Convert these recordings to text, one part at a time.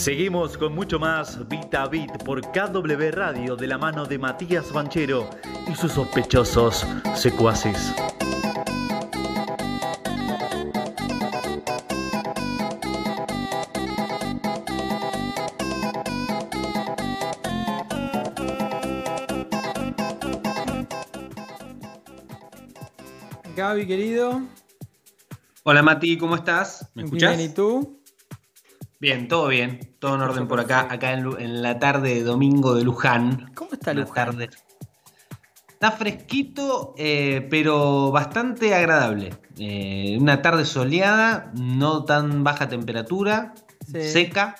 Seguimos con mucho más Bit a Bit por KW Radio de la mano de Matías Banchero y sus sospechosos secuaces. Gaby, querido. Hola Mati, ¿cómo estás? ¿Me escuchás? Bien, ¿y tú? Bien, todo bien, todo en orden por acá, acá en, la tarde de domingo de Luján. ¿Cómo está Luján? Está fresquito, eh, pero bastante agradable. Eh, una tarde soleada, no tan baja temperatura, seca.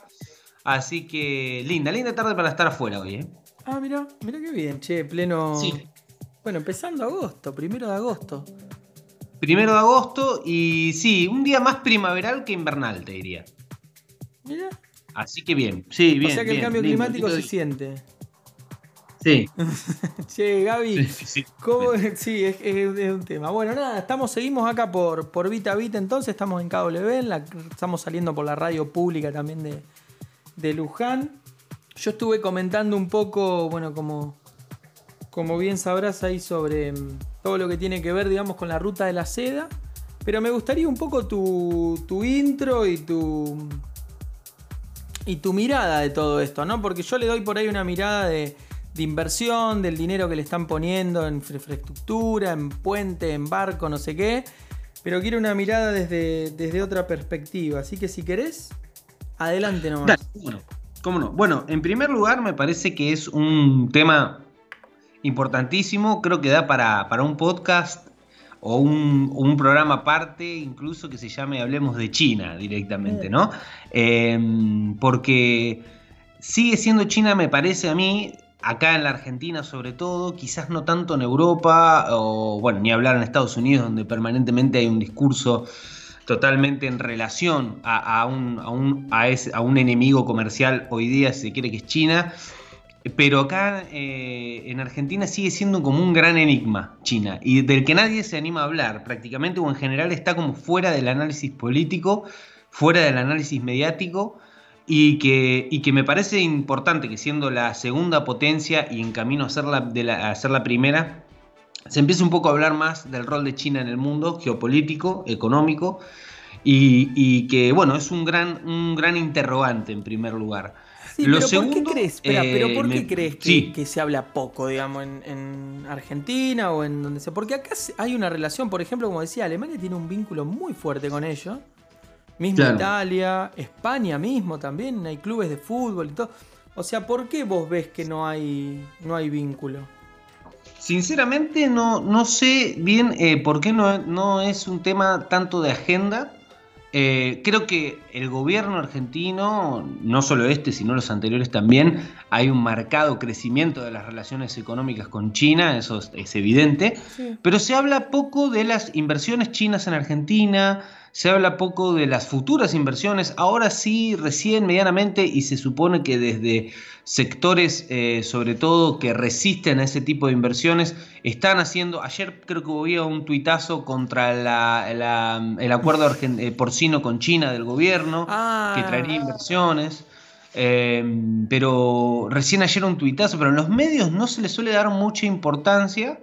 Así que linda, linda tarde para estar afuera hoy, ¿eh? Ah, mira, mira qué bien, che, pleno. Sí. Bueno, empezando agosto, primero de agosto. Primero de agosto y sí, un día más primaveral que invernal, te diría. Mira. Así que bien, sí, bien. O sea que el cambio climático se siente. Sí. che, Gaby, sí, ¿cómo? sí es, un tema. Bueno, nada, estamos, seguimos acá por, por Vita Vita, entonces estamos en KW, estamos saliendo por la radio pública también de, de Luján. Yo estuve comentando un poco, bueno, como, como bien sabrás ahí sobre mm, todo lo que tiene que ver, digamos, con la ruta de la seda. Pero me gustaría un poco tu, intro y tu, y tu mirada de todo esto, ¿no? Porque yo le doy por ahí una mirada de, inversión, del dinero que le están poniendo en infraestructura, en puente, en barco, no sé qué. Pero quiero una mirada desde, desde otra perspectiva. Así que si querés, adelante nomás. bueno, ¿cómo no? Bueno, en primer lugar me parece que es un tema importantísimo, creo que da para, un podcast o un, programa aparte, incluso que se llame Hablemos de China directamente, ¿no? Em, porque sigue siendo China, me parece a mí, acá en la Argentina sobre todo, quizás no tanto en Europa, o bueno, ni hablar en Estados Unidos, donde permanentemente hay un discurso totalmente en relación a, un, a, un, a un enemigo comercial hoy día, si se quiere que es China. Pero acá eh, en Argentina sigue siendo como un gran enigma China y del que nadie se anima a hablar prácticamente o en general está como fuera del análisis político, fuera del análisis mediático y que, y que me parece importante que siendo la segunda potencia y en camino a ser la, de a ser la primera, se empiece un poco a hablar más del rol de China en el mundo geopolítico, económico y, que bueno, es un gran, un gran interrogante en primer lugar pero ¿por qué crees, pero ¿por qué crees que, se habla poco, digamos, en, Argentina o en donde sea? Porque acá hay una relación, por ejemplo, como decía, Alemania tiene un vínculo muy fuerte con ellos. Mismo Italia, España mismo también, hay clubes de fútbol y todo. O sea, ¿por qué vos ves que no hay, no hay vínculo? Sinceramente no, no sé bien eh, por qué no, no es un tema tanto de agenda, eh, creo que el gobierno argentino, no solo este, sino los anteriores también, hay un marcado crecimiento de las relaciones económicas con China, eso es, evidente, pero se habla poco de las inversiones chinas en Argentina, se habla poco de las futuras inversiones, ahora sí, recién, medianamente, y se supone que desde sectores, eh, sobre todo, que resisten a ese tipo de inversiones, están haciendo, ayer creo que hubo un tuitazo contra el acuerdo eh, porcino con China del gobierno, ah. que traería inversiones. Eh, pero recién ayer un tuitazo, pero en los medios no se le suele dar mucha importancia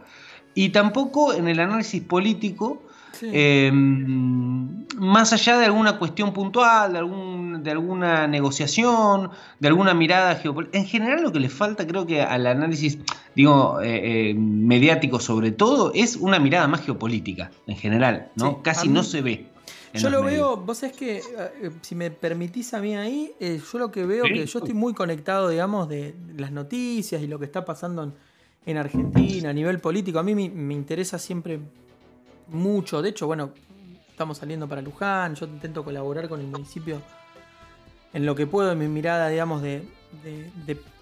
y tampoco en el análisis político Em, más allá de alguna cuestión puntual, de, algún, de alguna negociación, de alguna mirada geopolítica, en general lo que le falta creo que al análisis, digo, eh, eh, mediático sobre todo, es una mirada más geopolítica, en general, ¿no? Casi no se ve. Yo lo veo, vos es que, eh, si me permitís a mí ahí, yo lo que veo, que yo estoy muy conectado, digamos, de las noticias y lo que está pasando en, Argentina a nivel político. A mí me interesa siempre mucho. De hecho, bueno, estamos saliendo para Luján, yo intento colaborar con el municipio en lo que puedo, en mi mirada, digamos, de,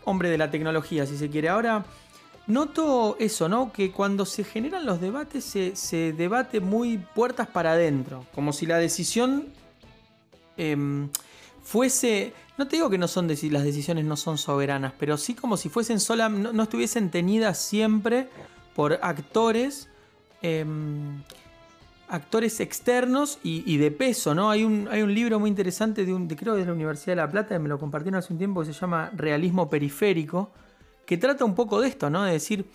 hombre de la tecnología, si se quiere. Ahora, noto eso, ¿no? Que cuando se generan los debates se, debate muy puertas para adentro, como si la decisión em, fuese... No te digo que no son las decisiones no son soberanas, pero sí como si fuesen sola, no estuviesen tenidas siempre por actores Em, actores externos y, de peso, ¿no? Hay un, hay un libro muy interesante de un, de, creo de la Universidad de La Plata, me lo compartieron hace un tiempo, que se llama Realismo Periférico, que trata un poco de esto, ¿no? De decir,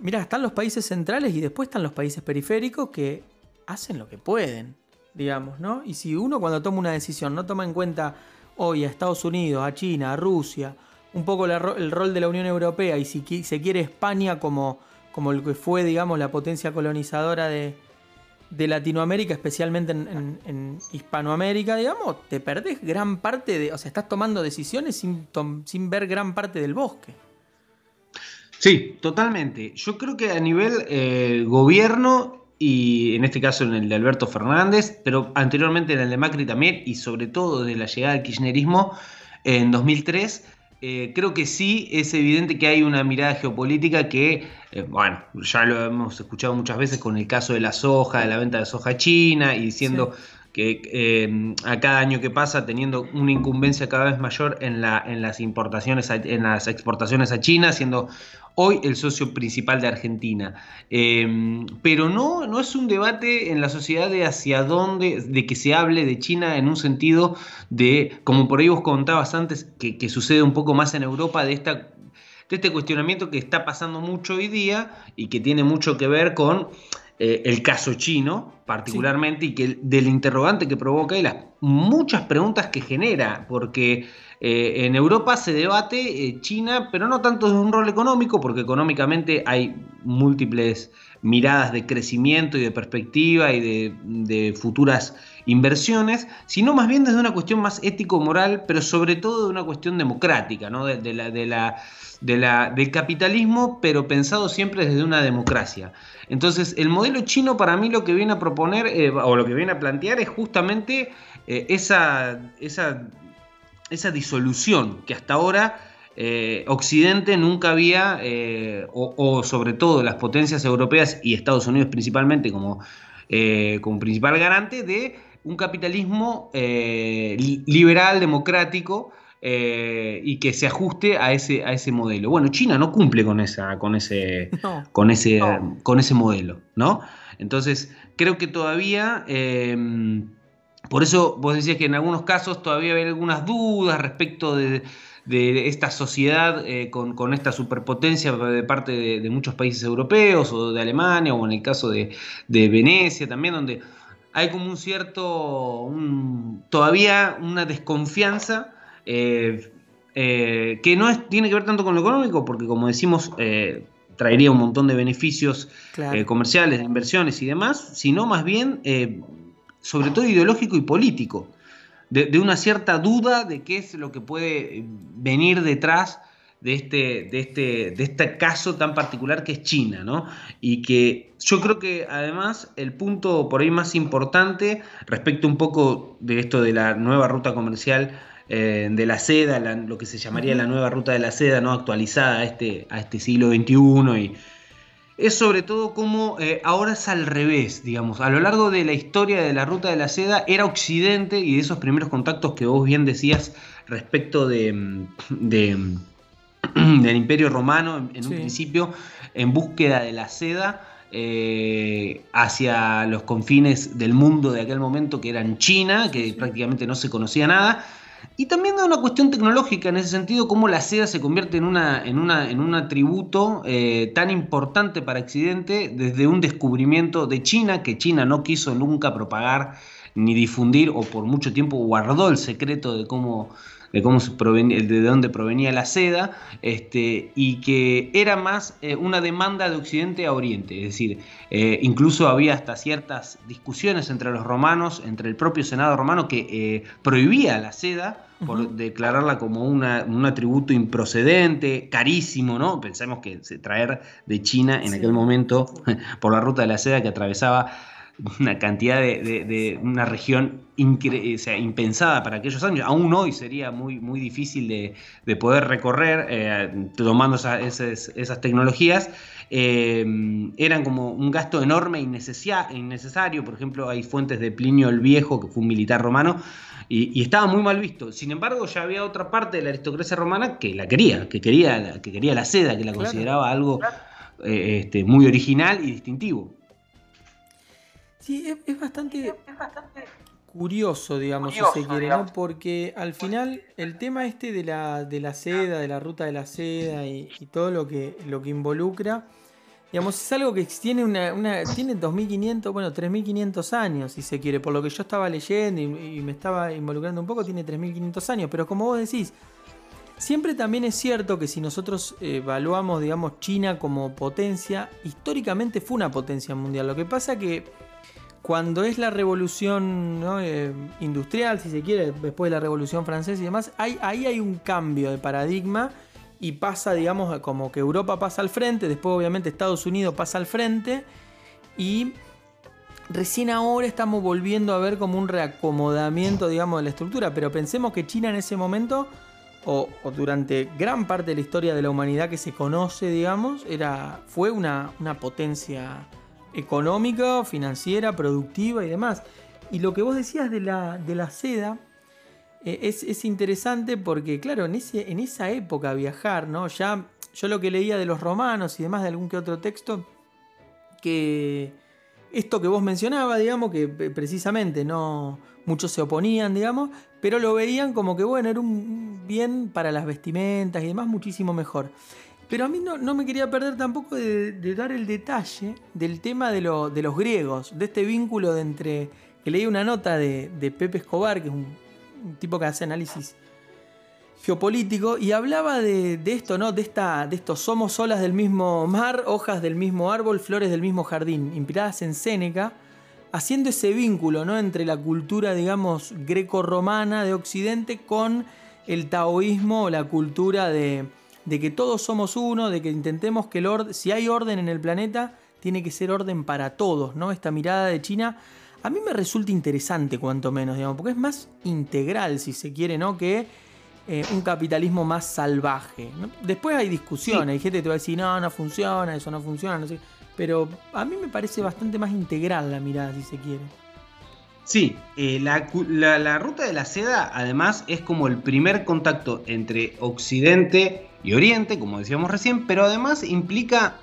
mira, están los países centrales y después están los países periféricos que hacen lo que pueden, digamos, ¿no? Y si uno cuando toma una decisión no toma en cuenta hoy a Estados Unidos, a China, a Rusia, un poco el rol de la Unión Europea y si se quiere España como, como el que fue, digamos, la potencia colonizadora de, Latinoamérica, especialmente en, Hispanoamérica, digamos, te perdés gran parte de, o sea, estás tomando decisiones sin, sin ver gran parte del bosque. Sí, totalmente. Yo creo que a nivel eh, gobierno y en este caso en el de Alberto Fernández, pero anteriormente en el de Macri también y sobre todo desde la llegada del kirchnerismo en 2003, eh, creo que sí es evidente que hay una mirada geopolítica que, eh, bueno, ya lo hemos escuchado muchas veces con el caso de la soja, de la venta de soja china y diciendo que eh, a cada año que pasa teniendo una incumbencia cada vez mayor en las importaciones, en las exportaciones a China, siendo hoy el socio principal de Argentina. Em, pero no, no es un debate en la sociedad de hacia dónde, de que se hable de China en un sentido de, como por ahí vos contabas antes, que, sucede un poco más en Europa, de esta de este cuestionamiento que está pasando mucho hoy día y que tiene mucho que ver con eh, el caso chino, particularmente, y que del interrogante que provoca y las muchas preguntas que genera, porque eh, en Europa se debate eh, China, pero no tanto desde un rol económico, porque económicamente hay múltiples miradas de crecimiento y de perspectiva y de, futuras inversiones, sino más bien desde una cuestión más ético-moral, pero sobre todo de una cuestión democrática, ¿no? de, la, de la, del capitalismo, pero pensado siempre desde una democracia. Entonces, el modelo chino para mí lo que viene a proponer, eh, o lo que viene a plantear, es justamente eh, esa, esa, esa, disolución que hasta ahora eh, Occidente nunca había, o, sobre todo las potencias europeas y Estados Unidos principalmente como, como principal garante de un capitalismo liberal, democrático, eh, y que se ajuste a ese, a ese modelo. Bueno, China no cumple con, esa, con, ese, con, ese, con ese modelo, ¿no? Entonces, creo que todavía, em, por eso vos decías que en algunos casos todavía hay algunas dudas respecto de, esta sociedad eh, con, esta superpotencia de parte de, muchos países europeos o de Alemania o en el caso de, Venecia también, donde hay como un cierto, todavía una desconfianza eh, eh, que no tiene que ver tanto con lo económico, porque como decimos, eh, traería un montón de beneficios comerciales, de inversiones y demás, sino más bien, sobre todo ideológico y político, de, una cierta duda de qué es lo que puede venir detrás de este, de, este, de este caso tan particular que es China, ¿no? Y que yo creo que además el punto por ahí más importante respecto un poco de esto de la nueva ruta comercial eh, de la seda, lo que se llamaría la nueva ruta de la seda, ¿no? actualizada a este, a este siglo XXI. Y es sobre todo como eh, ahora es al revés, digamos. A lo largo de la historia de la ruta de la seda era Occidente y de esos primeros contactos que vos bien decías respecto de, del Imperio Romano en, un principio en búsqueda de la seda. Eh, hacia los confines del mundo de aquel momento que eran China, que prácticamente no se conocía nada, y también da una cuestión tecnológica en ese sentido, cómo la seda se convierte en, una, en, una, en un atributo eh, tan importante para Occidente desde un descubrimiento de China, que China no quiso nunca propagar ni difundir o por mucho tiempo guardó el secreto de cómo de cómo se provenía, de dónde provenía la seda, este, y que era más eh, una demanda de Occidente a Oriente. Es decir, eh, incluso había hasta ciertas discusiones entre los romanos, entre el propio Senado romano, que eh, prohibía la seda por declararla como una, un atributo improcedente, carísimo, ¿no? Pensemos que traer de China en aquel momento, por la ruta de la seda que atravesaba una cantidad de, una región impensada para aquellos años. Aún hoy sería muy, muy difícil de, poder recorrer eh, tomando esas, tecnologías. Eh, eran como un gasto enorme e innecesario. Por ejemplo, hay fuentes de Plinio el Viejo, que fue un militar romano, y, estaba muy mal visto. Sin embargo, ya había otra parte de la aristocracia romana que la quería, que quería, que quería la seda, que la consideraba algo eh, este, muy original y distintivo. Sí, es, bastante, curioso, digamos, si se quiere, ¿no? Porque al final el tema este de la, de la seda, de la ruta de la seda y, todo lo que, lo que involucra, digamos, es algo que tiene, una, una, tiene 2.500, bueno, 3.500 años, si se quiere, por lo que yo estaba leyendo y, y me estaba involucrando un poco, tiene 3.500 años, pero como vos decís, Siempre también es cierto que si nosotros evaluamos, digamos, China como potencia, históricamente fue una potencia mundial. Lo que pasa que cuando es la revolución eh, industrial, si se quiere, después de la revolución francesa y demás, ahí hay un cambio de paradigma y pasa, digamos, como que Europa pasa al frente, después obviamente Estados Unidos pasa al frente y recién ahora estamos volviendo a ver como un reacomodamiento, digamos, de la estructura, pero pensemos que China en ese momento o, durante gran parte de la historia de la humanidad que se conoce, digamos, era, fue una, potencia económica, financiera, productiva y demás. Y lo que vos decías de la, de la seda eh, es, interesante porque, claro, en, ese, en esa época viajar, ¿no? Ya yo lo que leía de los romanos y demás, de algún que otro texto, que esto que vos mencionabas, digamos, que precisamente no muchos se oponían, digamos, pero lo veían como que, bueno, era un bien para las vestimentas y demás, muchísimo mejor. Pero a mí no, no me quería perder tampoco de, dar el detalle del tema de, de, los griegos, de este vínculo de entre, que leí una nota de, Pepe Escobar, que es un, tipo que hace análisis geopolítico, y hablaba de, esto, ¿no? De, esta, de estos somos olas del mismo mar, hojas del mismo árbol, flores del mismo jardín, inspiradas en Séneca, haciendo ese vínculo ¿no? entre la cultura, digamos, greco-romana de Occidente con el taoísmo o la cultura de, que todos somos uno, de que intentemos que el orden, si hay orden en el planeta, tiene que ser orden para todos, ¿no? Esta mirada de China a mí me resulta interesante, cuanto menos, digamos, porque es más integral, si se quiere, ¿no? Que eh, un capitalismo más salvaje. Después hay discusiones, hay gente que te va a decir, no, no funciona, eso no funciona, no sé. Pero a mí me parece bastante más integral la mirada, si se quiere. Sí, eh, la, ruta de la seda además es como el primer contacto entre Occidente y Oriente, como decíamos recién, pero además implica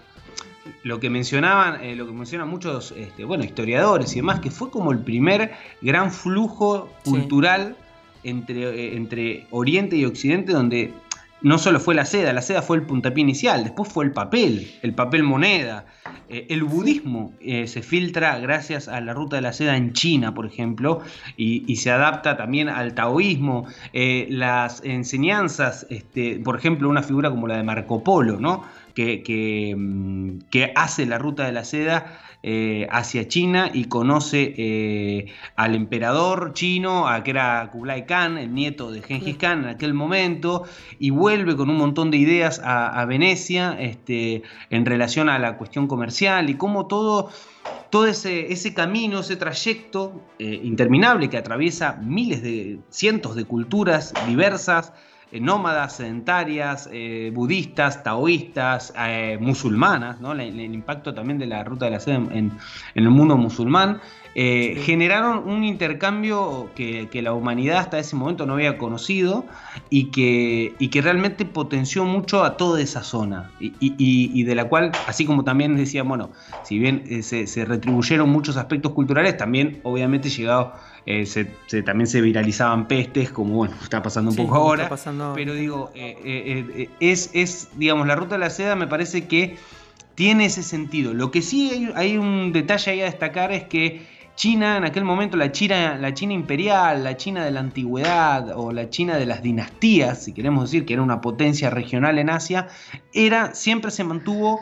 lo que mencionaban, eh, lo que mencionan muchos este, bueno, historiadores y demás, que fue como el primer gran flujo cultural entre, eh, entre Oriente y Occidente, donde no solo fue la seda, la seda fue el puntapié inicial, después fue el papel, el papel moneda. Eh, el budismo eh, se filtra gracias a la ruta de la seda en China, por ejemplo, y, se adapta también al taoísmo. Eh, las enseñanzas, este, por ejemplo, una figura como la de Marco Polo, ¿no? que, que mm, hace la ruta de la seda eh, hacia China y conoce eh, al emperador chino, a que era Kublai Khan, el nieto de Genghis Khan en aquel momento, y vuelve con un montón de ideas a, Venecia este, en relación a la cuestión comercial y cómo todo todo ese, ese, camino, ese trayecto eh, interminable que atraviesa miles de, cientos de culturas diversas, eh, nómadas, sedentarias, eh, budistas, taoístas, eh, musulmanas, ¿no? el, impacto también de la ruta de la seda en, el mundo musulmán, generaron un intercambio que, la humanidad hasta ese momento no había conocido y que, y que realmente potenció mucho a toda esa zona y, de la cual, así como también decía, bueno, si bien se, se retribuyeron muchos aspectos culturales, también obviamente llegado eh, también se viralizaban pestes, como bueno, está pasando un poco ahora. Pero digo, eh, eh, es, es, digamos, la ruta de la seda me parece que tiene ese sentido. Lo que sí hay, un detalle ahí a destacar es que China, en aquel momento, la China, la China imperial, la China de la antigüedad o la China de las dinastías, si queremos decir que era una potencia regional en Asia, era, siempre se mantuvo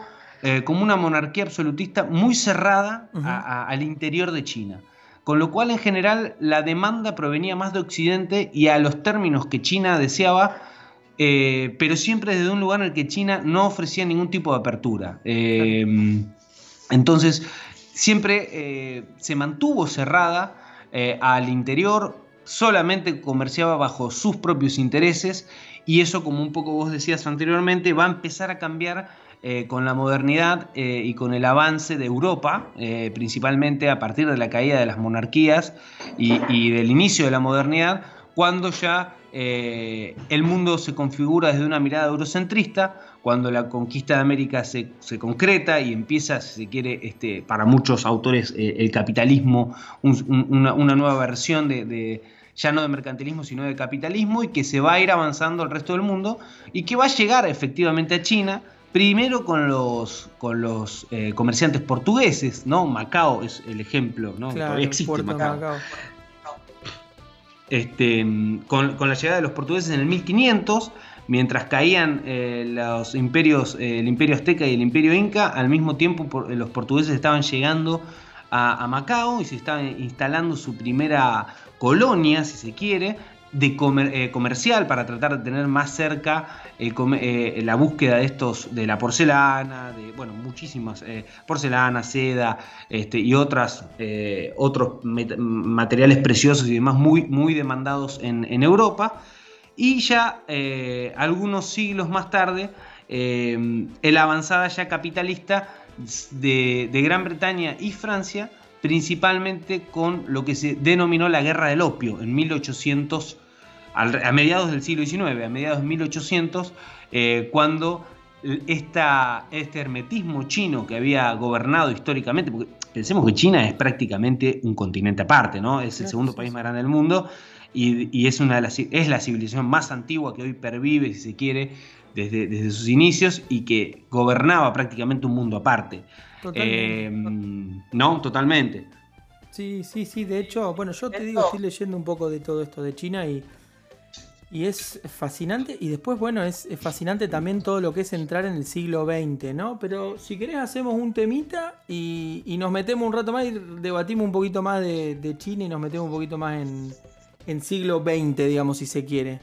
como una monarquía absolutista muy cerrada al interior de China con lo cual en general la demanda provenía más de Occidente y a los términos que China deseaba, eh, pero siempre desde un lugar en el que China no ofrecía ningún tipo de apertura. Eh, entonces, siempre eh, se mantuvo cerrada al interior, solamente comerciaba bajo sus propios intereses y eso, como un poco vos decías anteriormente, va a empezar a cambiar eh, con la modernidad eh, y con el avance de Europa, eh, principalmente a partir de la caída de las monarquías y, del inicio de la modernidad, cuando ya el mundo se configura desde una mirada eurocentrista, cuando la conquista de América se, concreta y empieza, si se quiere, este, para muchos autores, el capitalismo, una, nueva versión de, ya no de mercantilismo, sino de capitalismo, y que se va a ir avanzando al resto del mundo, y que va a llegar efectivamente a China, primero con los, con los eh, comerciantes portugueses, ¿no? Macao es el ejemplo, ¿no? Todavía existe Macao. Este, con, la llegada de los portugueses en el 1500, mientras caían eh, los imperios, eh, el imperio azteca y el imperio inca, al mismo tiempo los portugueses estaban llegando a, Macao y se estaban instalando su primera colonia, si se quiere, de eh, comercial para tratar de tener más cerca eh, la búsqueda de estos de la porcelana de bueno muchísimas eh, porcelana seda este, y otras otros materiales preciosos y demás muy muy demandados en, Europa. Y ya algunos siglos más tarde la avanzada ya capitalista de, de Gran Bretaña y Francia principalmente con lo que se denominó la Guerra del Opio en 1800 a mediados del siglo XIX, a mediados de 1800, eh, cuando esta, este hermetismo chino que había gobernado históricamente, porque pensemos que China es prácticamente un continente aparte, ¿no? Es el segundo país más grande del mundo y, es, una de las, es la civilización más antigua que hoy pervive, si se quiere, desde, desde sus inicios y que gobernaba prácticamente un mundo aparte. Totalmente. Eh, no, totalmente. Sí, sí, sí. De hecho, bueno, yo te digo, estoy leyendo un poco de todo esto de China y y es fascinante. Y después, bueno, es, fascinante también todo lo que es entrar en el siglo XX, ¿no? Pero si querés, hacemos un temita y, nos metemos un rato más y debatimos un poquito más de, China y nos metemos un poquito más en, siglo XX, digamos, si se quiere.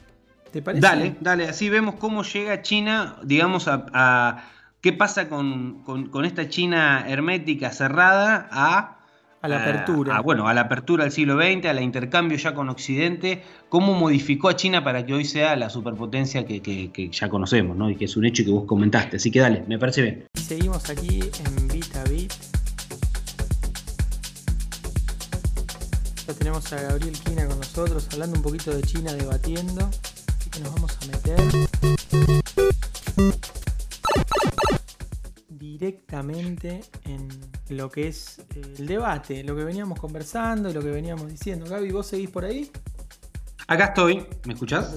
¿Te parece? Dale, dale. Así vemos cómo llega China, digamos, a. qué pasa con, con esta China hermética cerrada a a la apertura. bueno, a la apertura del siglo XX, al intercambio ya con Occidente, cómo modificó a China para que hoy sea la superpotencia que, ya conocemos, ¿no? Y que es un hecho que vos comentaste. Así que dale, me parece bien. Seguimos aquí en Vita Bit. Ya tenemos a Gabriel Quina con nosotros, hablando un poquito de China, debatiendo. Así que nos vamos a meter directamente en lo que es eh, el debate, lo que veníamos conversando y lo que veníamos diciendo. Gaby, ¿vos seguís por ahí? Acá estoy, ¿me escuchás?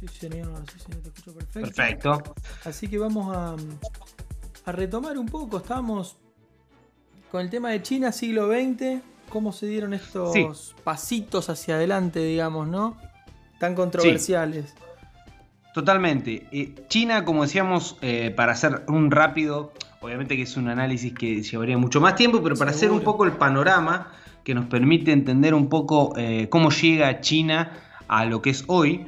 Sí, señor, sí, señor, te escucho perfecto. Perfecto. Así que vamos a, a retomar un poco. Estábamos con el tema de China, siglo XX, cómo se dieron estos pasitos hacia adelante, digamos, ¿no? Tan controversiales. Totalmente. Eh, China, como decíamos, eh, para hacer un rápido, obviamente que es un análisis que llevaría mucho más tiempo, pero para hacer un poco el panorama que nos permite entender un poco eh, cómo llega China a lo que es hoy.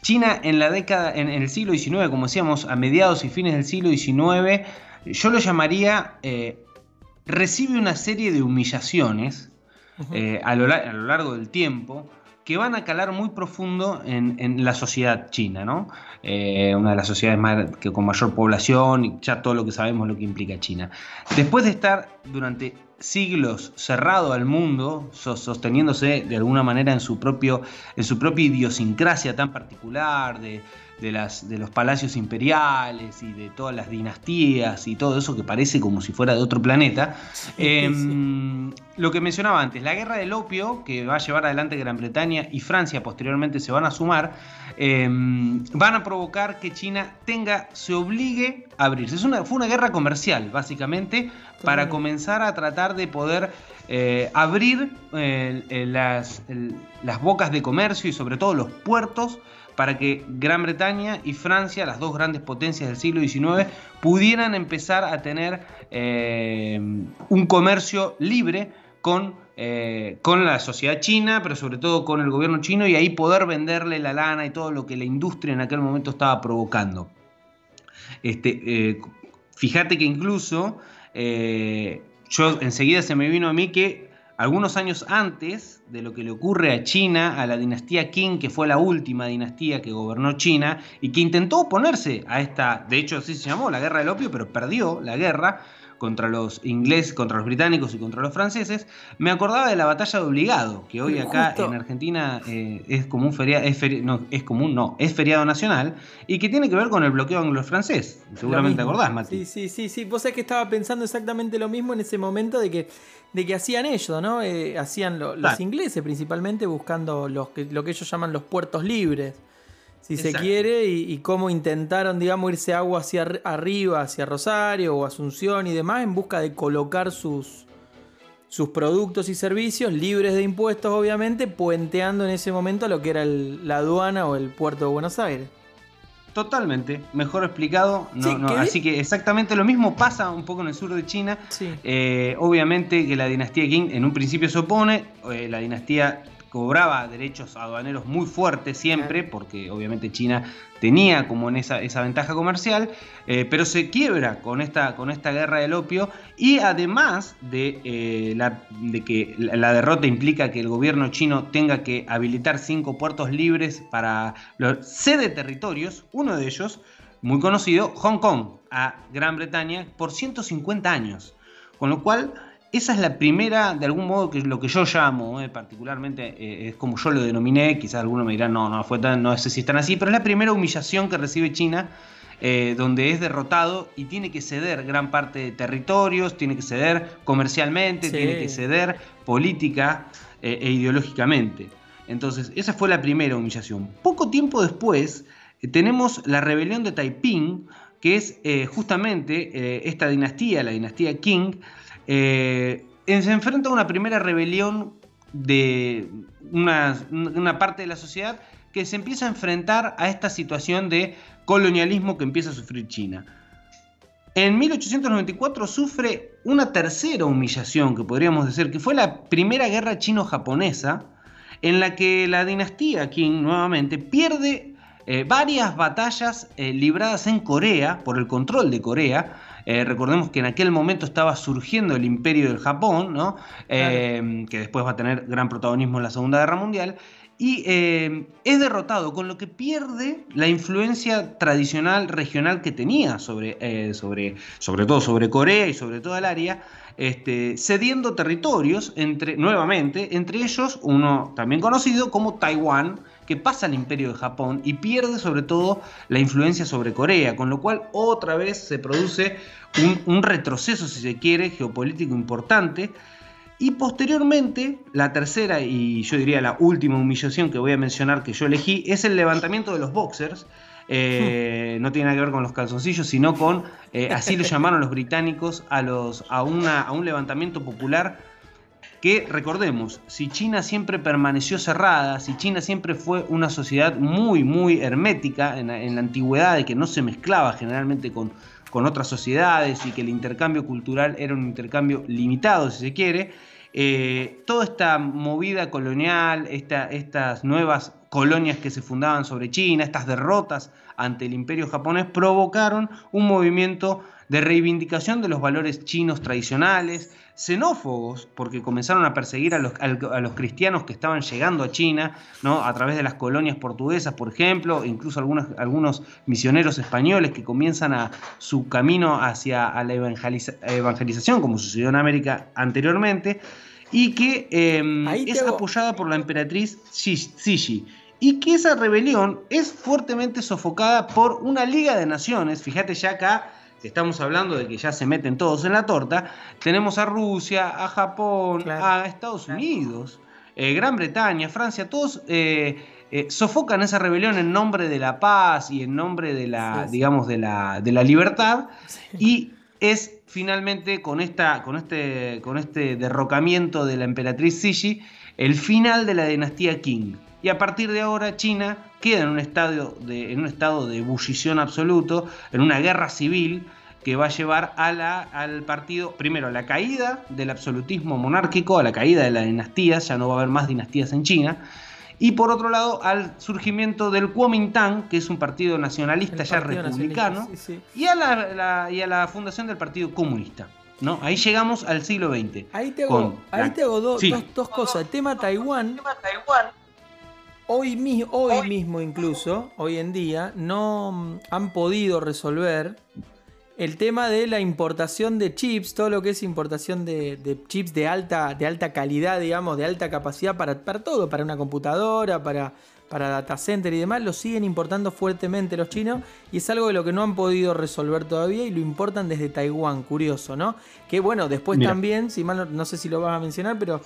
China en la década, en, el siglo XIX, como decíamos, a mediados y fines del siglo XIX, yo lo llamaría, recibe una serie de humillaciones a lo largo del tiempo que van a calar muy profundo en, la sociedad china, ¿no? Eh, una de las sociedades más, que con mayor población y ya todo lo que sabemos lo que implica China. Después de estar durante siglos cerrado al mundo, sosteniéndose de alguna manera en su, propio, en su propia idiosincrasia tan particular, de, de, las, de los palacios imperiales y de todas las dinastías y todo eso que parece como si fuera de otro planeta. Em, lo que mencionaba antes, la guerra del opio, que va a llevar adelante Gran Bretaña y Francia posteriormente se van a sumar, em, van a provocar que China tenga, se obligue a abrirse. Es una, fue una guerra comercial, básicamente, para comenzar a tratar de poder eh, abrir eh, las, las bocas de comercio y sobre todo los puertos para que Gran Bretaña y Francia, las dos grandes potencias del siglo XIX, pudieran empezar a tener eh, un comercio libre con, eh, con la sociedad china, pero sobre todo con el gobierno chino, y ahí poder venderle la lana y todo lo que la industria en aquel momento estaba provocando. Este, eh, fíjate que incluso yo enseguida se me vino a mí que algunos años antes de lo que le ocurre a China, a la dinastía Qing, que fue la última dinastía que gobernó China y que intentó oponerse a esta, de hecho así se llamó, la guerra del opio, pero perdió la guerra contra los ingleses, contra los británicos y contra los franceses, me acordaba de la batalla de Obligado, que hoy acá en Argentina eh, es como un feriado, es, no, es común, no, es feriado nacional, y que tiene que ver con el bloqueo anglo-francés. Seguramente te acordás, Mati. Sí, sí, sí, sí. Vos sabés que estaba pensando exactamente lo mismo en ese momento de que, de que hacían ellos, ¿no? Eh, hacían los ingleses principalmente buscando los que, lo que ellos llaman los puertos libres si se quiere, y, cómo intentaron, digamos, irse agua hacia arriba, hacia Rosario o Asunción y demás, en busca de colocar sus, sus productos y servicios libres de impuestos, obviamente, puenteando en ese momento lo que era la aduana o el puerto de Buenos Aires. Totalmente, mejor explicado. así que exactamente lo mismo pasa un poco en el sur de China. Eh, obviamente que la dinastía Qing en un principio se opone, eh, la dinastía cobraba derechos aduaneros muy fuertes siempre, porque obviamente China tenía como en esa, esa ventaja comercial, eh, pero se quiebra con esta, con esta guerra del opio y además de, eh, la, de que la, derrota implica que el gobierno chino tenga que habilitar cinco puertos libres para los sede territorios, uno de ellos, muy conocido, Hong Kong, a Gran Bretaña, por 150 años. Con lo cual esa es la primera, de algún modo, que lo que yo llamo, eh, particularmente, eh, es como yo lo denominé, quizás algunos me dirán, no, no fue tan, no sé si están así, pero es la primera humillación que recibe China, eh, donde es derrotado y tiene que ceder gran parte de territorios, tiene que ceder comercialmente, tiene que ceder política e ideológicamente. Entonces, esa fue la primera humillación. Poco tiempo después, tenemos la rebelión de Taiping, que es justamente esta dinastía, la dinastía Qing, eh, se enfrenta a una primera rebelión de una, parte de la sociedad que se empieza a enfrentar a esta situación de colonialismo que empieza a sufrir China. En 1894 sufre una tercera humillación, que podríamos decir, que fue la primera guerra chino-japonesa, en la que la dinastía Qing nuevamente pierde eh, varias batallas eh, libradas en Corea por el control de Corea, eh, recordemos que en aquel momento estaba surgiendo el imperio del Japón, ¿no? Eh, que después va a tener gran protagonismo en la Segunda Guerra Mundial. Y eh, es derrotado, con lo que pierde la influencia tradicional regional que tenía sobre, sobre, sobre todo sobre Corea y sobre toda el área, este, cediendo territorios entre, nuevamente, entre ellos uno también conocido como Taiwán, que pasa al imperio de Japón y pierde sobre todo la influencia sobre Corea, con lo cual otra vez se produce un, retroceso, si se quiere, geopolítico importante. Y posteriormente, la tercera y yo diría la última humillación que voy a mencionar que yo elegí es el levantamiento de los boxers. Eh, no tiene nada que ver con los calzoncillos, sino con, eh, así lo llamaron los británicos, a, los, a, una, a un levantamiento popular que recordemos, si China siempre permaneció cerrada, si China siempre fue una sociedad muy, muy hermética en, la antigüedad, y que no se mezclaba generalmente con, con otras sociedades y que el intercambio cultural era un intercambio limitado, si se quiere, eh, toda esta movida colonial, estas nuevas colonias que se fundaban sobre China, estas derrotas ante el imperio japonés, provocaron un movimiento de reivindicación de los valores chinos tradicionales, xenófobos, porque comenzaron a perseguir a los, a los, cristianos que estaban llegando a China, ¿no? a través de las colonias portuguesas, por ejemplo, incluso algunos, algunos misioneros españoles que comienzan a su camino hacia la evangelización, como sucedió en América anteriormente, y que em, es apoyada por la emperatriz Cixi. Y que esa rebelión es fuertemente sofocada por una Liga de Naciones, fíjate ya acá, estamos hablando de que ya se meten todos en la torta, tenemos a Rusia, a Japón, a Estados Unidos, eh, Gran Bretaña, Francia, todos eh, eh, sofocan esa rebelión en nombre de la paz y en nombre de la, digamos, de la, de la libertad. Y es finalmente con, esta, con, este, con este derrocamiento de la emperatriz Cixi el final de la dinastía Qing. Y a partir de ahora China queda en un, estado de, en un estado de ebullición absoluto, en una guerra civil que va a llevar a la, al partido, primero, a la caída del absolutismo monárquico, a la caída de las dinastías, ya no va a haber más dinastías en China, y por otro lado al surgimiento del Kuomintang, que es un partido nacionalista ya republicano, Y, a la, y a la fundación del Partido Comunista. ¿no? Ahí llegamos al siglo XX. Ahí te hago, ahí te hago dos, dos, cosas. El tema Taiwán. El tema Taiwán hoy, hoy mismo incluso, hoy en día, no han podido resolver el tema de la importación de chips, todo lo que es importación de, chips de alta, de alta calidad, digamos, de alta capacidad para, para todo, para una computadora, para, para data center y demás, lo siguen importando fuertemente los chinos y es algo de lo que no han podido resolver todavía y lo importan desde Taiwán, curioso, ¿no? Que bueno, después también, si mal no, sé si lo vas a mencionar, pero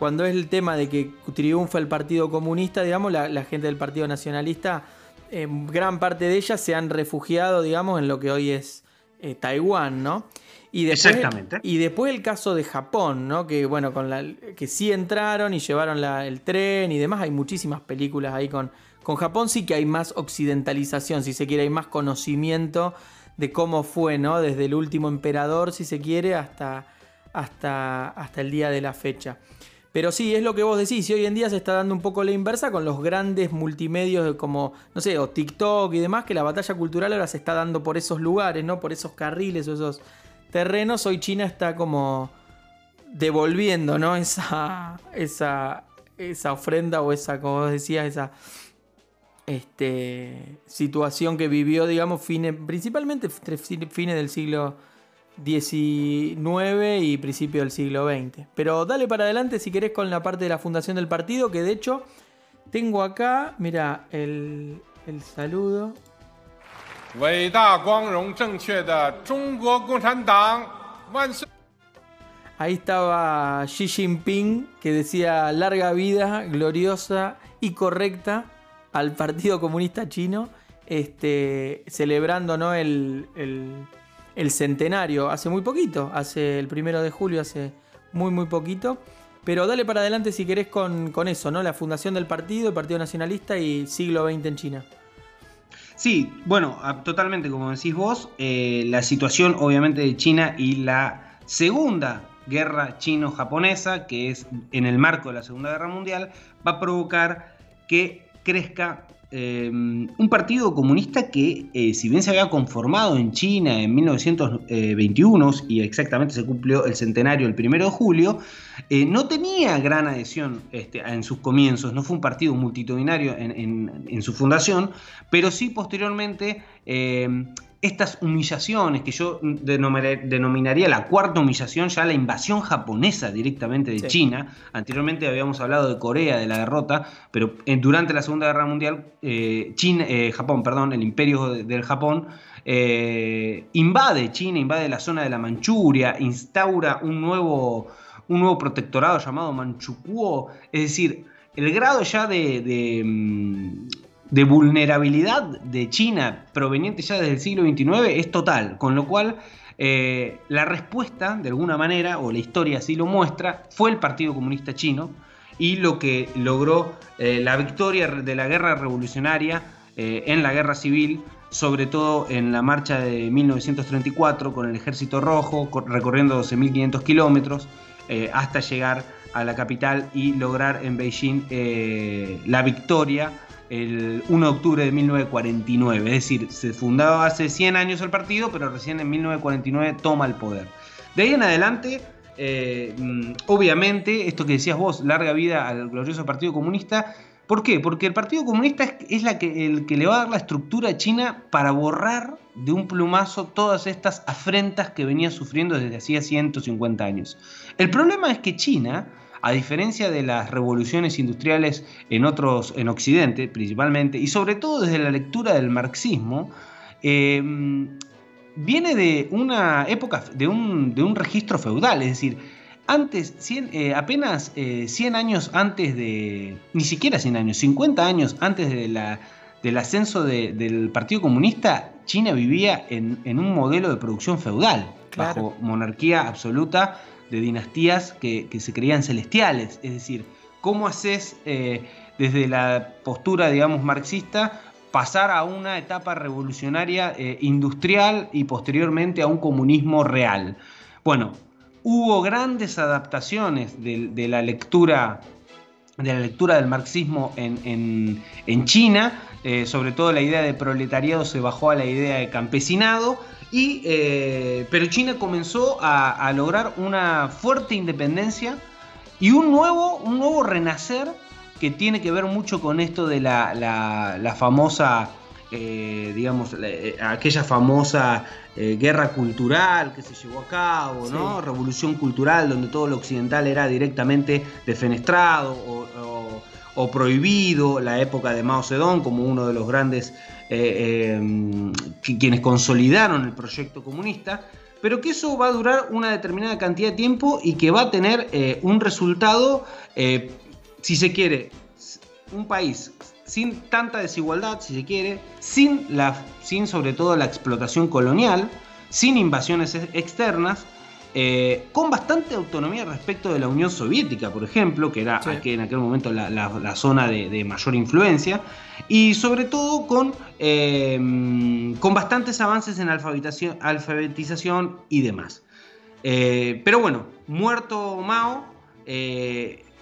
cuando es el tema de que triunfa el Partido Comunista, digamos, la, gente del Partido Nacionalista, gran parte de ellas se han refugiado, digamos, en lo que hoy es eh, Taiwán, ¿no? Y después, Exactamente. Y después el caso de Japón, ¿no? Que bueno, con la, que sí entraron y llevaron el tren y demás. Hay muchísimas películas ahí con, con Japón. Sí que hay más occidentalización, si se quiere, hay más conocimiento de cómo fue, ¿no? Desde el último emperador, si se quiere, hasta, hasta, hasta el día de la fecha. Pero sí, es lo que vos decís, y hoy en día se está dando un poco la inversa con los grandes multimedios como, no sé, o TikTok y demás, que la batalla cultural ahora se está dando por esos lugares, ¿no? Por esos carriles o esos terrenos, hoy China está como devolviendo, ¿no? Esa, esa, esa ofrenda o esa, como vos decías, esa este, situación que vivió, digamos, fines, principalmente fines del siglo XIX y principio del siglo XX. Pero dale para adelante si querés con la parte de la fundación del partido, que de hecho tengo acá, mira, el, el saludo. Ahí estaba Xi Jinping que decía larga vida, gloriosa y correcta al Partido Comunista Chino, este, celebrando ¿no? el, el, centenario hace muy poquito, hace el primero de julio, hace muy muy poquito. Pero dale para adelante si querés con, con eso, ¿no? La fundación del partido, el Partido Nacionalista y siglo XX en China. Sí, bueno, totalmente como decís vos, eh, la situación obviamente de China y la segunda guerra chino-japonesa, que es en el marco de la Segunda Guerra Mundial, va a provocar que crezca Em, un partido comunista que, eh, si bien se había conformado en China en 1921, y exactamente se cumplió el centenario el primero de julio, eh, no tenía gran adhesión este, en sus comienzos, no fue un partido multitudinario en, su fundación, pero sí posteriormente em, estas humillaciones, que yo denominaría la cuarta humillación, ya la invasión japonesa directamente de China. Anteriormente habíamos hablado de Corea, de la derrota, pero durante la Segunda Guerra Mundial, eh, China, eh, Japón, perdón, el imperio del Japón, eh, invade China, invade la zona de la Manchuria, instaura un nuevo, un nuevo protectorado llamado Manchukuo, es decir, el grado ya de mm, de vulnerabilidad de China proveniente ya desde el siglo XXIX es total, con lo cual eh, la respuesta, de alguna manera, o la historia así lo muestra, fue el Partido Comunista Chino y lo que logró eh, la victoria de la guerra revolucionaria eh, en la guerra civil, sobre todo en la marcha de 1934 con el Ejército Rojo, recorriendo 12.500 kilómetros hasta llegar a la capital y lograr en Beijing la victoria el 1 de octubre de 1949. Es decir, se fundaba hace 100 años el partido, pero recién en 1949 toma el poder. De ahí en adelante, eh, mm, obviamente, esto que decías vos, larga vida al glorioso Partido Comunista. ¿Por qué? Porque el Partido Comunista es, el que le va a dar la estructura a China para borrar de un plumazo todas estas afrentas que venía sufriendo desde hacía 150 años. El problema es que China a diferencia de las revoluciones industriales en otros, en Occidente principalmente, y sobre todo desde la lectura del marxismo, eh, viene de una época, de un, de un, registro feudal, es decir, antes, eh, apenas 100 eh, años antes de, ni siquiera 100 años, 50 años antes de la, del ascenso del Partido Comunista, China vivía en, un modelo de producción feudal, bajo monarquía absoluta de dinastías que, se creían celestiales. Es decir, ¿cómo haces eh, desde la postura, digamos, marxista pasar a una etapa revolucionaria eh, industrial y posteriormente a un comunismo real? Bueno, hubo grandes adaptaciones de, la lectura de la lectura del marxismo en, China, eh, sobre todo la idea de proletariado se bajó a la idea de campesinado, y, eh, pero China comenzó a, lograr una fuerte independencia y un nuevo, un nuevo renacer que tiene que ver mucho con esto de la, famosa eh, digamos, aquella famosa guerra cultural que se llevó a cabo, ¿no? Revolución cultural, donde todo lo occidental era directamente defenestrado o, prohibido, la época de Mao Zedong como uno de los grandes quienes consolidaron el proyecto comunista pero que eso va a durar una determinada cantidad de tiempo y que va a tener eh, un resultado, eh, si se quiere, un país sin tanta desigualdad, si se quiere, sin, la, sin sobre todo la explotación colonial, sin invasiones externas, eh, con bastante autonomía respecto de la Unión Soviética, por ejemplo, que era en aquel momento la, zona de, mayor influencia, y sobre todo con, eh, con bastantes avances en alfabetización, alfabetización y demás. Eh, pero bueno, muerto Mao,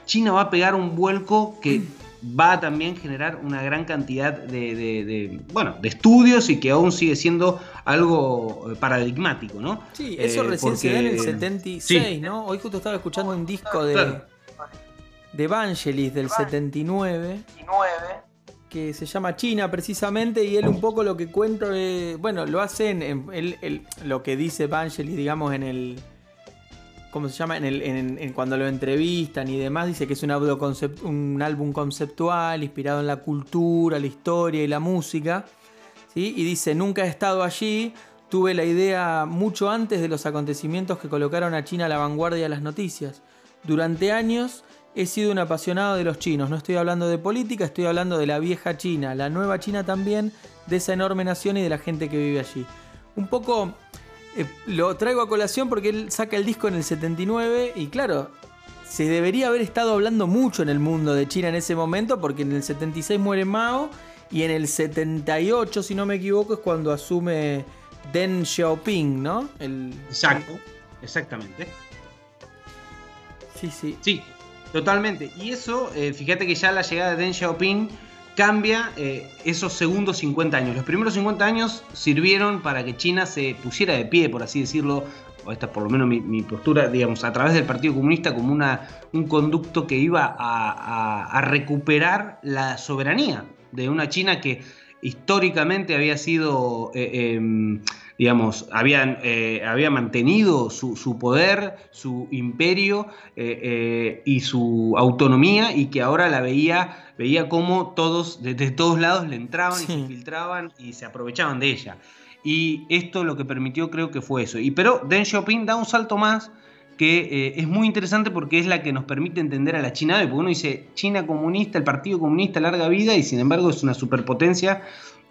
China va a pegar un vuelco que va a también generar una gran cantidad de, bueno, de estudios y que aún sigue siendo algo eh, paradigmático, ¿no? Sí, eso eh, recién se da en el 76, ¿no? Hoy justo estaba escuchando un disco de, de Vangelis del 79 que se llama China precisamente y él un poco lo que cuenta, bueno, lo hacen, en, lo que dice Vangelis, digamos, en el ¿cómo se llama? En cuando lo entrevistan y demás, dice que es un, un álbum conceptual inspirado en la cultura, la historia y la música. ¿sí? Y dice, nunca he estado allí, tuve la idea mucho antes de los acontecimientos que colocaron a China a la vanguardia de las noticias. Durante años he sido un apasionado de los chinos, no estoy hablando de política, estoy hablando de la vieja China, la nueva China también, de esa enorme nación y de la gente que vive allí. Un poco eh, lo traigo a colación porque él saca el disco en el 79 y claro, se debería haber estado hablando mucho en el mundo de China en ese momento porque en el 76 muere Mao y en el 78, si no me equivoco, es cuando asume Deng Xiaoping, ¿no? El, Exacto, exactamente. Sí, sí. Sí, totalmente. Y eso, eh, fíjate que ya la llegada de Deng Xiaoping cambia eh, esos segundos 50 años. Los primeros 50 años sirvieron para que China se pusiera de pie, por así decirlo, o esta es por lo menos mi, postura, digamos, a través del Partido Comunista como una, un conducto que iba a, recuperar la soberanía de una China que históricamente había sido... Eh, em, digamos, habían, eh, había mantenido su, poder, su imperio y su autonomía y que ahora la veía, veía como todos, desde todos lados le entraban y se infiltraban y se aprovechaban de ella. Y esto lo que permitió creo que fue eso. Y, pero Deng Xiaoping da un salto más que es muy interesante porque es la que nos permite entender a la China porque uno dice China comunista, el Partido Comunista, larga vida, y sin embargo es una superpotencia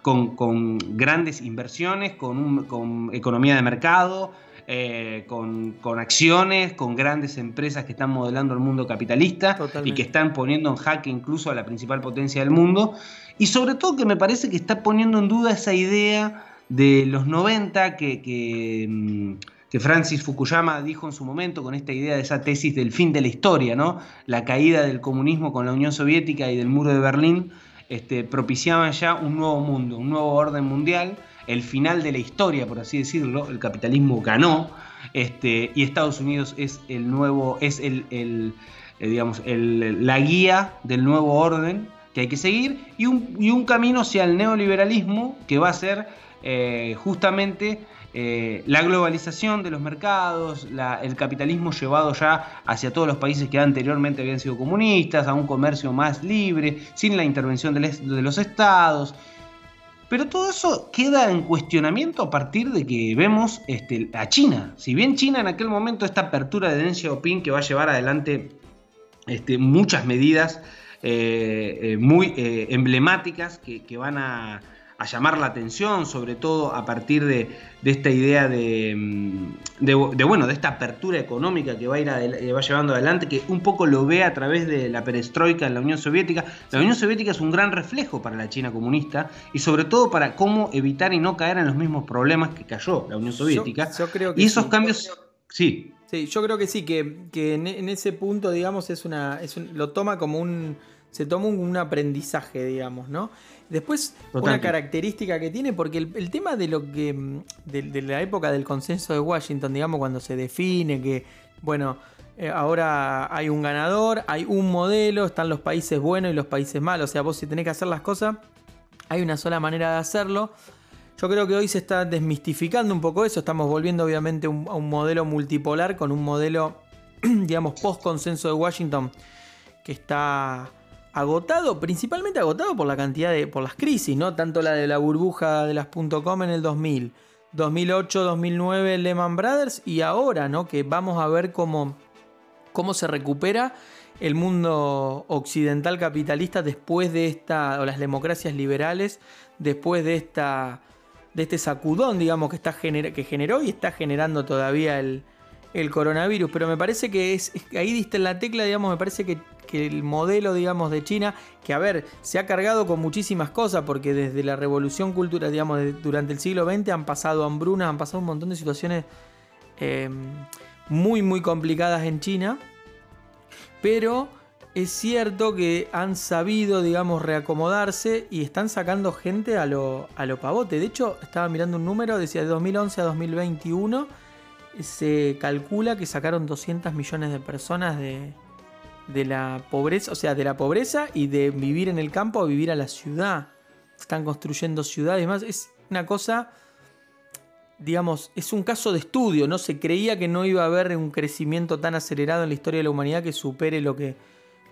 con, grandes inversiones, con, economía de mercado, eh, con, acciones, con grandes empresas que están modelando el mundo capitalista y que están poniendo en jaque incluso a la principal potencia del mundo. Y sobre todo que me parece que está poniendo en duda esa idea de los 90 que, mm, que, Francis Fukuyama dijo en su momento con esta idea de esa tesis del fin de la historia, ¿no? La caída del comunismo con la Unión Soviética y del muro de Berlín este, propiciaban ya un nuevo mundo, un nuevo orden mundial, el final de la historia, por así decirlo, el capitalismo ganó, este, y Estados Unidos es el nuevo, es el, eh, digamos, la guía del nuevo orden que hay que seguir, y un, camino hacia el neoliberalismo que va a ser eh, justamente eh, la globalización de los mercados, el capitalismo llevado ya hacia todos los países que anteriormente habían sido comunistas, a un comercio más libre, sin la intervención de, los estados. Pero todo eso queda en cuestionamiento a partir de que vemos este, a China. Si bien China en aquel momento, esta apertura de Deng Xiaoping que va a llevar adelante este, muchas medidas eh, eh, muy emblemáticas que van a a llamar la atención, sobre todo a partir de, esta idea mm, de, bueno, de esta apertura económica que va, a ir va llevando adelante, que un poco lo ve a través de la perestroika en la Unión Soviética. La Unión Soviética es un gran reflejo para la China comunista y sobre todo para cómo evitar y no caer en los mismos problemas que cayó la Unión Soviética. y esos cambios, sí. Sí, yo creo que sí, que, en, ese punto, digamos, es una, lo toma como un, se toma un aprendizaje, digamos, ¿no? Después, una característica que tiene, porque el, tema de lo que. Mm, de, la época del consenso de Washington, digamos, cuando se define que, bueno, eh, ahora hay un ganador, hay un modelo, están los países buenos y los países malos. O sea, vos si tenés que hacer las cosas, hay una sola manera de hacerlo. Yo creo que hoy se está desmistificando un poco eso, estamos volviendo obviamente a un modelo multipolar con un modelo, digamos, post consenso de Washington que está agotado, principalmente agotado por la cantidad de, por las crisis, ¿no? Tanto la de la burbuja de las .com en el 2000, 2008, 2009 Lehman Brothers y ahora, ¿no? Que vamos a ver cómo, cómo se recupera el mundo occidental capitalista después de esta, o las democracias liberales, después de esta, de este sacudón, digamos, que, está que generó y está generando todavía el, el coronavirus. Pero me parece que es, ahí diste en la tecla, digamos, me parece que el modelo, digamos, de China, que a ver, se ha cargado con muchísimas cosas, porque desde la revolución cultural, digamos, durante el siglo XX han pasado hambrunas, han pasado un montón de situaciones em, muy, muy complicadas en China, pero es cierto que han sabido, digamos, reacomodarse y están sacando gente a lo, a lo pavote. De hecho, estaba mirando un número, decía de 2011 a 2021 se calcula que sacaron 200 millones de personas de, de la pobreza, o sea, de la pobreza y de vivir en el campo a vivir a la ciudad. Están construyendo ciudades más. Es una cosa, digamos, es un caso de estudio. No se creía que no iba a haber un crecimiento tan acelerado en la historia de la humanidad que supere lo que,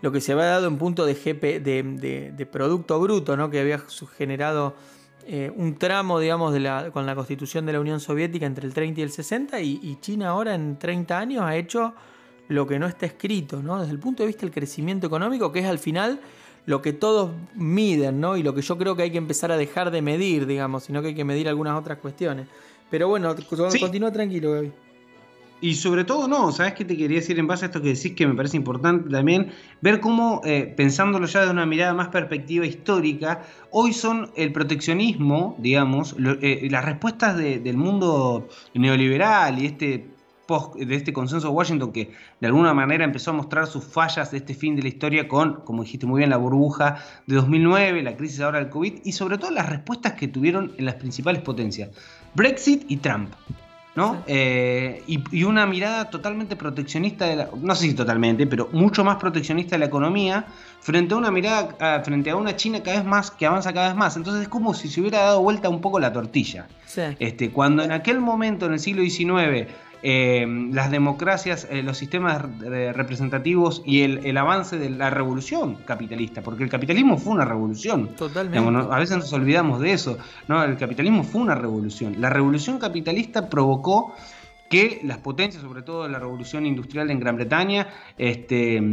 lo que se había dado en punto de, GP, de, Producto Bruto, ¿no? que había generado eh, un tramo, digamos, de la, con la constitución de la Unión Soviética entre el 30 y el 60, y, y China ahora en 30 años ha hecho lo que no está escrito, ¿no? Desde el punto de vista del crecimiento económico, que es al final lo que todos miden, ¿no? Y lo que yo creo que hay que empezar a dejar de medir, digamos, sino que hay que medir algunas otras cuestiones. Pero bueno, continúa tranquilo, Gaby. Y sobre todo, no, ¿sabes qué te quería decir en base a esto que decís que me parece importante también? Ver cómo, eh, pensándolo ya de una mirada más perspectiva histórica, hoy son el proteccionismo, digamos, eh, las respuestas del mundo neoliberal y este de este consenso de Washington que de alguna manera empezó a mostrar sus fallas de este fin de la historia con, como dijiste muy bien, la burbuja de 2009, la crisis ahora del COVID y sobre todo las respuestas que tuvieron en las principales potencias, Brexit y Trump. ¿No? Eh, y, una mirada totalmente proteccionista, de la, no sé si totalmente, pero mucho más proteccionista de la economía, frente a una mirada, frente a una China cada vez más, que avanza cada vez más. Entonces es como si se hubiera dado vuelta un poco la tortilla. Este, cuando en aquel momento, en el siglo XIX, eh, las democracias, eh, los sistemas representativos y el, avance de la revolución capitalista, porque el capitalismo fue una revolución. Totalmente. a veces nos olvidamos de eso. ¿no? El capitalismo fue una revolución. La revolución capitalista provocó que las potencias, sobre todo la revolución industrial en Gran Bretaña, este,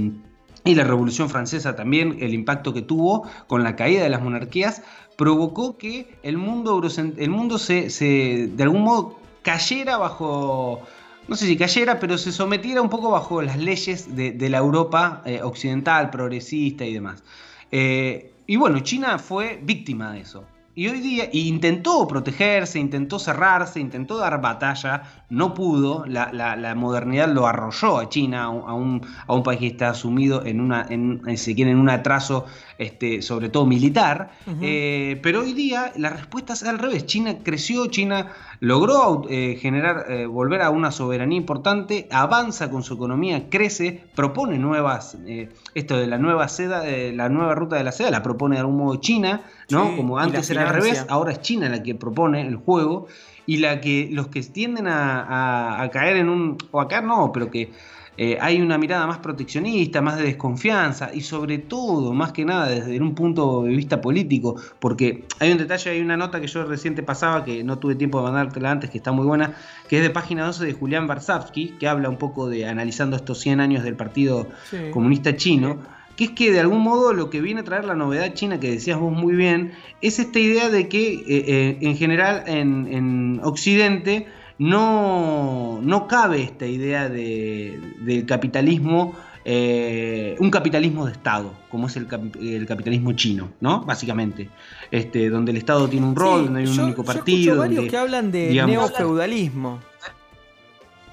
y la Revolución Francesa también, el impacto que tuvo con la caída de las monarquías, provocó que el mundo, el mundo se, se de algún modo cayera bajo, no sé si cayera, pero se sometiera un poco bajo las leyes de, la Europa eh, occidental, progresista y demás. Eh, y bueno, China fue víctima de eso. Y hoy día intentó protegerse, intentó cerrarse, intentó dar batalla, no pudo, la, modernidad lo arrolló a China, a un, a un, país que está sumido en, una, en, en un atraso, este, sobre todo militar, eh, pero hoy día la respuesta es al revés, China creció, China logró eh, generar, eh, volver a una soberanía importante, avanza con su economía, crece, propone nuevas, eh, esto de la nueva seda, la nueva ruta de la seda, la propone de algún modo China, ¿no? Como antes era al revés, ahora es China la que propone el juego y la que los que tienden a, a caer en un, o acá no, pero que eh, hay una mirada más proteccionista, más de desconfianza y sobre todo, más que nada, desde un punto de vista político, porque hay un detalle, hay una nota que yo reciente pasaba, que no tuve tiempo de mandártela antes, que está muy buena, que es de página 12 de Julián Barsavsky, que habla un poco de analizando estos 100 años del Partido Comunista Chino. Que es que de algún modo lo que viene a traer la novedad china, que decías vos muy bien, es esta idea de que eh, eh, en general en Occidente no, no cabe esta idea de, del capitalismo, eh, un capitalismo de Estado, como es el, capitalismo chino, ¿no? Básicamente, este, donde el Estado tiene un rol, donde hay un único partido. Yo varios que hablan de neofeudalismo.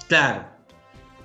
Claro.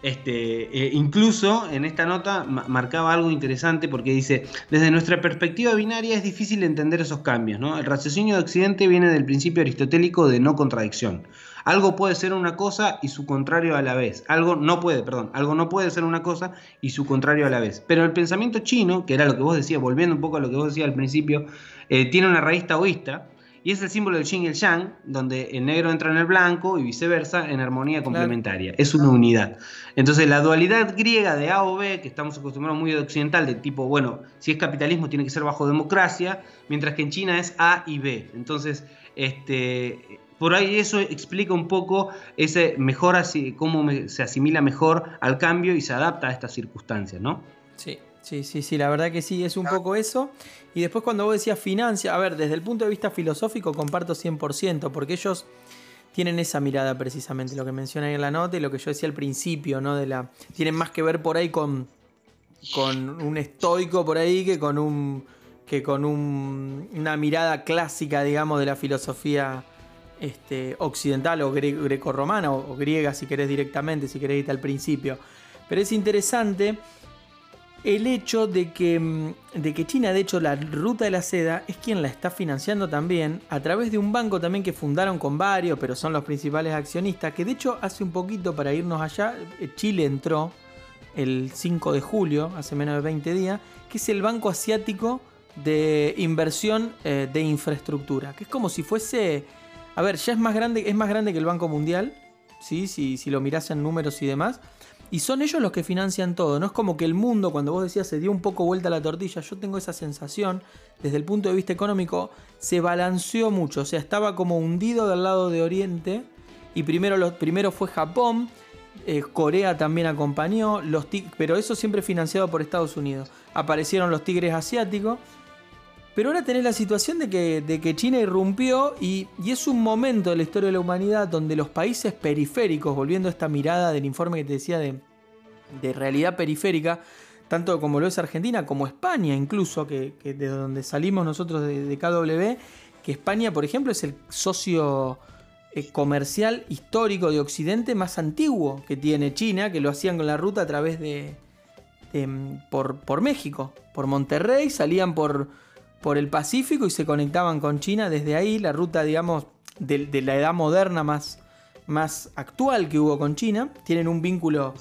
Este, eh, incluso en esta nota marcaba algo interesante porque dice, desde nuestra perspectiva binaria es difícil entender esos cambios. ¿no? El raciocinio de Occidente viene del principio aristotélico de no contradicción. Algo puede ser una cosa y su contrario a la vez. Algo no puede, perdón, algo no puede ser una cosa y su contrario a la vez. Pero el pensamiento chino, que era lo que vos decías, volviendo un poco a lo que vos decías al principio, eh, tiene una raíz taoísta y es el símbolo del yin y el yang, donde el negro entra en el blanco y viceversa en armonía complementaria. Es una unidad. Entonces la dualidad griega de A o B, que estamos acostumbrados muy de occidental, de tipo, bueno, si es capitalismo tiene que ser bajo democracia, mientras que en China es A y B. Entonces, este, por ahí eso explica un poco ese mejor así, cómo se asimila mejor al cambio y se adapta a estas circunstancias, ¿no? Sí, sí, sí, sí, la verdad que sí, es un poco eso. Y después cuando vos decías financia, a ver, desde el punto de vista filosófico comparto 100%, porque ellos tienen esa mirada precisamente, lo que menciona ahí en la nota y lo que yo decía al principio, ¿no? De la, tienen más que ver por ahí con, con un estoico por ahí que con un que con una mirada clásica, digamos, de la filosofía este, occidental o greco-romana o, griega si querés directamente, si querés ir al principio. Pero es interesante el hecho de que, mm, de que China, de hecho, la ruta de la seda es quien la está financiando también a través de un banco también que fundaron con varios, pero son los principales accionistas, que de hecho hace un poquito para irnos allá, eh, Chile entró el 5 de julio, hace menos de 20 días, que es el Banco Asiático de Inversión eh, de Infraestructura, que es como si fuese, a ver, ya es más grande, es más grande que el Banco Mundial, ¿sí? si, si lo mirás en números y demás, y son ellos los que financian todo. No es como que el mundo, cuando vos decías, se dio un poco vuelta a la tortilla. Yo tengo esa sensación, desde el punto de vista económico, se balanceó mucho. O sea, estaba como hundido del lado de Oriente. Y primero, primero fue Japón. Eh, Corea también acompañó. Los pero eso siempre financiado por Estados Unidos. Aparecieron los tigres asiáticos. Pero ahora tenés la situación de que, de China irrumpió y, es un momento de la historia de la humanidad donde los países periféricos, volviendo a esta mirada del informe que te decía de, realidad periférica, tanto como lo es Argentina, como España incluso, que, de donde salimos nosotros de, KW, que España, por ejemplo, es el socio eh, comercial histórico de Occidente más antiguo que tiene China, que lo hacían con la ruta a través de, por, por México, por Monterrey, salían por por el Pacífico y se conectaban con China desde ahí, la ruta, digamos, de, la edad moderna más, más actual que hubo con China. Tienen un vínculo.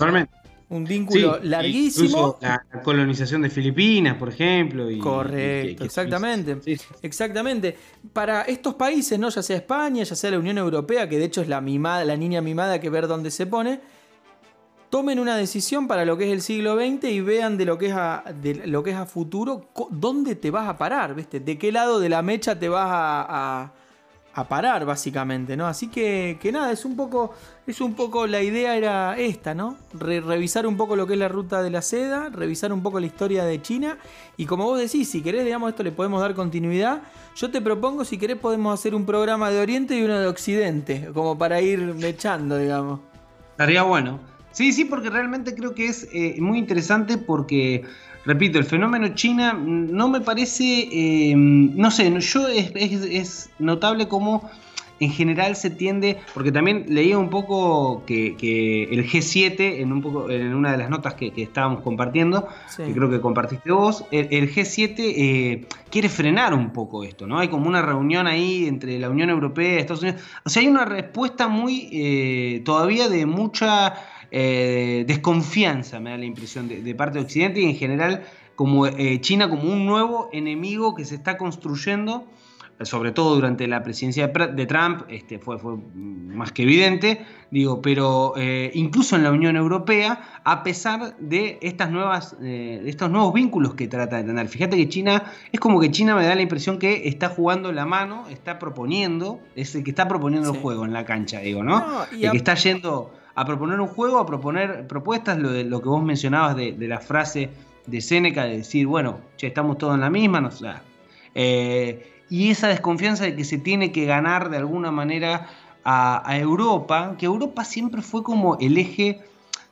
Un vínculo larguísimo. La colonización de Filipinas, por ejemplo. Correcto, exactamente. Exactamente. Para estos países, ¿no? Ya sea España, ya sea la Unión Europea, que de hecho es la mimada, la niña mimada que ver dónde se pone tomen una decisión para lo que es el siglo XX y vean de lo que es a, futuro, dónde te vas a parar, ¿viste? De qué lado de la mecha te vas a, parar, básicamente, ¿no? Así que, que, nada, es un poco, es un poco, la idea era esta, ¿no? revisar un poco lo que es la ruta de la seda, revisar un poco la historia de China y como vos decís, si querés, digamos, esto le podemos dar continuidad. Yo te propongo, si querés, podemos hacer un programa de Oriente y uno de Occidente, como para ir mechando, digamos. Estaría bueno. Sí, sí, porque realmente creo que es eh, muy interesante porque, repito, el fenómeno China no me parece, eh, no sé, yo es, notable cómo en general se tiende, porque también leía un poco que, el G7, en, un poco, en una de las notas que, estábamos compartiendo, que creo que compartiste vos, el, G7 eh, quiere frenar un poco esto, ¿no? Hay como una reunión ahí entre la Unión Europea y Estados Unidos. O sea, hay una respuesta muy, todavía de mucha eh, desconfianza, me da la impresión, de, parte de Occidente y en general como eh, China como un nuevo enemigo que se está construyendo, sobre todo durante la presidencia de Trump, este, fue, fue más que evidente, digo, pero eh, incluso en la Unión Europea, a pesar de estas nuevas, estos nuevos vínculos que trata de tener. Fíjate que China, es como que China me da la impresión que está jugando la mano, está proponiendo, es el que está proponiendo el juego en la cancha, digo, ¿no? el que está yendo a proponer un juego, a proponer propuestas, lo, de, lo que vos mencionabas de, la frase de Seneca, de decir, bueno, che, estamos todos en la misma, no, eh, y esa desconfianza de que se tiene que ganar de alguna manera a, Europa, que Europa siempre fue como el eje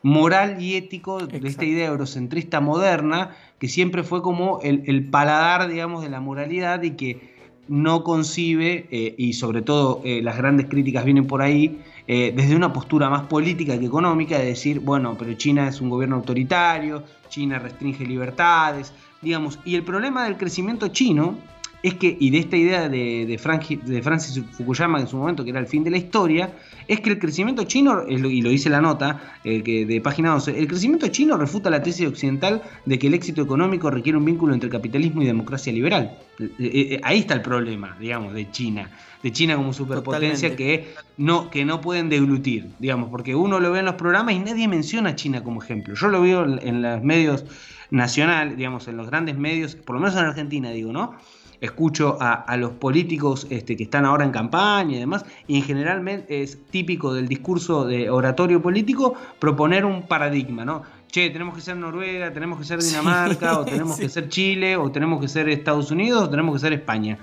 moral y ético de esta idea eurocentrista moderna, que siempre fue como el, el, paladar, digamos, de la moralidad y que no concibe, eh, y sobre todo eh, las grandes críticas vienen por ahí, eh, desde una postura más política que económica, de decir, bueno, pero China es un gobierno autoritario, China restringe libertades, digamos, y el problema del crecimiento chino es que, y de esta idea de, de, Francis Fukuyama en su momento, que era el fin de la historia, es que el crecimiento chino, y lo dice la nota eh, que de página 12, el crecimiento chino refuta la tesis occidental de que el éxito económico requiere un vínculo entre capitalismo y democracia liberal. Eh, eh, ahí está el problema, digamos, de China, de China como superpotencia que no, que no pueden deglutir, digamos, porque uno lo ve en los programas y nadie menciona a China como ejemplo. Yo lo veo en los medios nacionales, digamos, en los grandes medios, por lo menos en Argentina, digo, ¿no? Escucho a, los políticos este, que están ahora en campaña y demás, y en general es típico del discurso de oratorio político proponer un paradigma, ¿no? Che, tenemos que ser Noruega, tenemos que ser Dinamarca, o tenemos que ser Chile, o tenemos que ser Estados Unidos, o tenemos que ser España.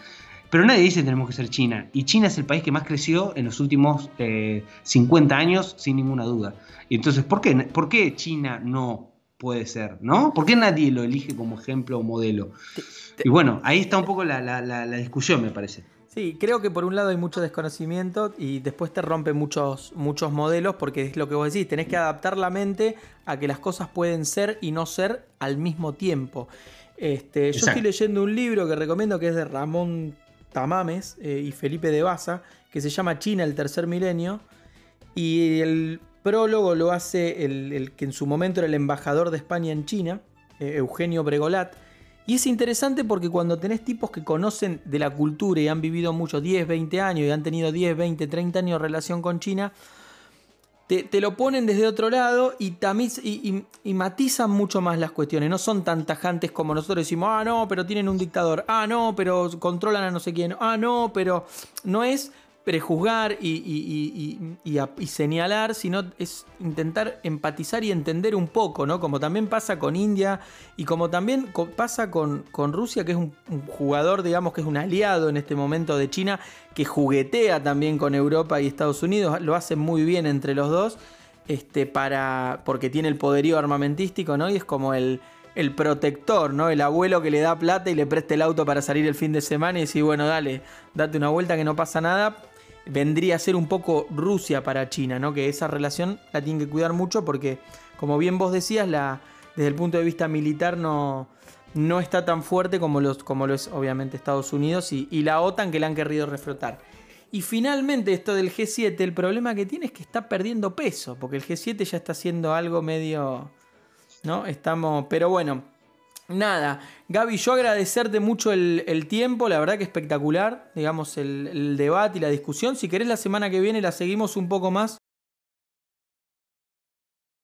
Pero nadie dice tenemos que ser China. Y China es el país que más creció en los últimos 50 eh, años, sin ninguna duda. Y entonces, ¿por qué, ¿por qué China no puede ser? ¿No? ¿Por qué nadie lo elige como ejemplo o modelo? Y bueno, ahí está un poco la, discusión, me parece. Sí, creo que por un lado hay mucho desconocimiento y después te rompe muchos, muchos modelos porque es lo que vos decís, tenés que adaptar la mente a que las cosas pueden ser y no ser al mismo tiempo. Este, yo estoy leyendo un libro que recomiendo que es de Ramón Tamames eh, y Felipe de Baza, que se llama China, el tercer milenio, y el prólogo lo hace el, que en su momento era el embajador de España en China, eh, Eugenio Bregolat, y es interesante porque cuando tenés tipos que conocen de la cultura y han vivido mucho, 10, 20 años y han tenido 10, 20, 30 años de relación con China, te, lo ponen desde otro lado y, y, matizan mucho más las cuestiones. No son tan tajantes como nosotros decimos, ah, no, pero tienen un dictador, ah, no, pero controlan a no sé quién, ah, no, pero no es prejuzgar y, señalar, sino es intentar empatizar y entender un poco, ¿no? Como también pasa con India y como también pasa con, Rusia, que es un, jugador, digamos, que es un aliado en este momento de China, que juguetea también con Europa y Estados Unidos, lo hacen muy bien entre los dos, este, para, porque tiene el poderío armamentístico, ¿no? Y es como el, el protector, ¿no? El abuelo que le da plata y le presta el auto para salir el fin de semana y decir, bueno, dale, date una vuelta que no pasa nada, vendría a ser un poco Rusia para China, ¿no? Que esa relación la tienen que cuidar mucho porque, como bien vos decías, la, desde el punto de vista militar no, no está tan fuerte como, los, como lo es obviamente Estados Unidos y, la OTAN que la han querido reflotar. Y finalmente esto del G7, el problema que tiene es que está perdiendo peso, porque el G7 ya está haciendo algo medio... ¿No? Estamos... Pero bueno, Nada, Gaby, yo agradecerte mucho el, tiempo, la verdad que espectacular, digamos, el, debate y la discusión. Si querés la semana que viene la seguimos un poco más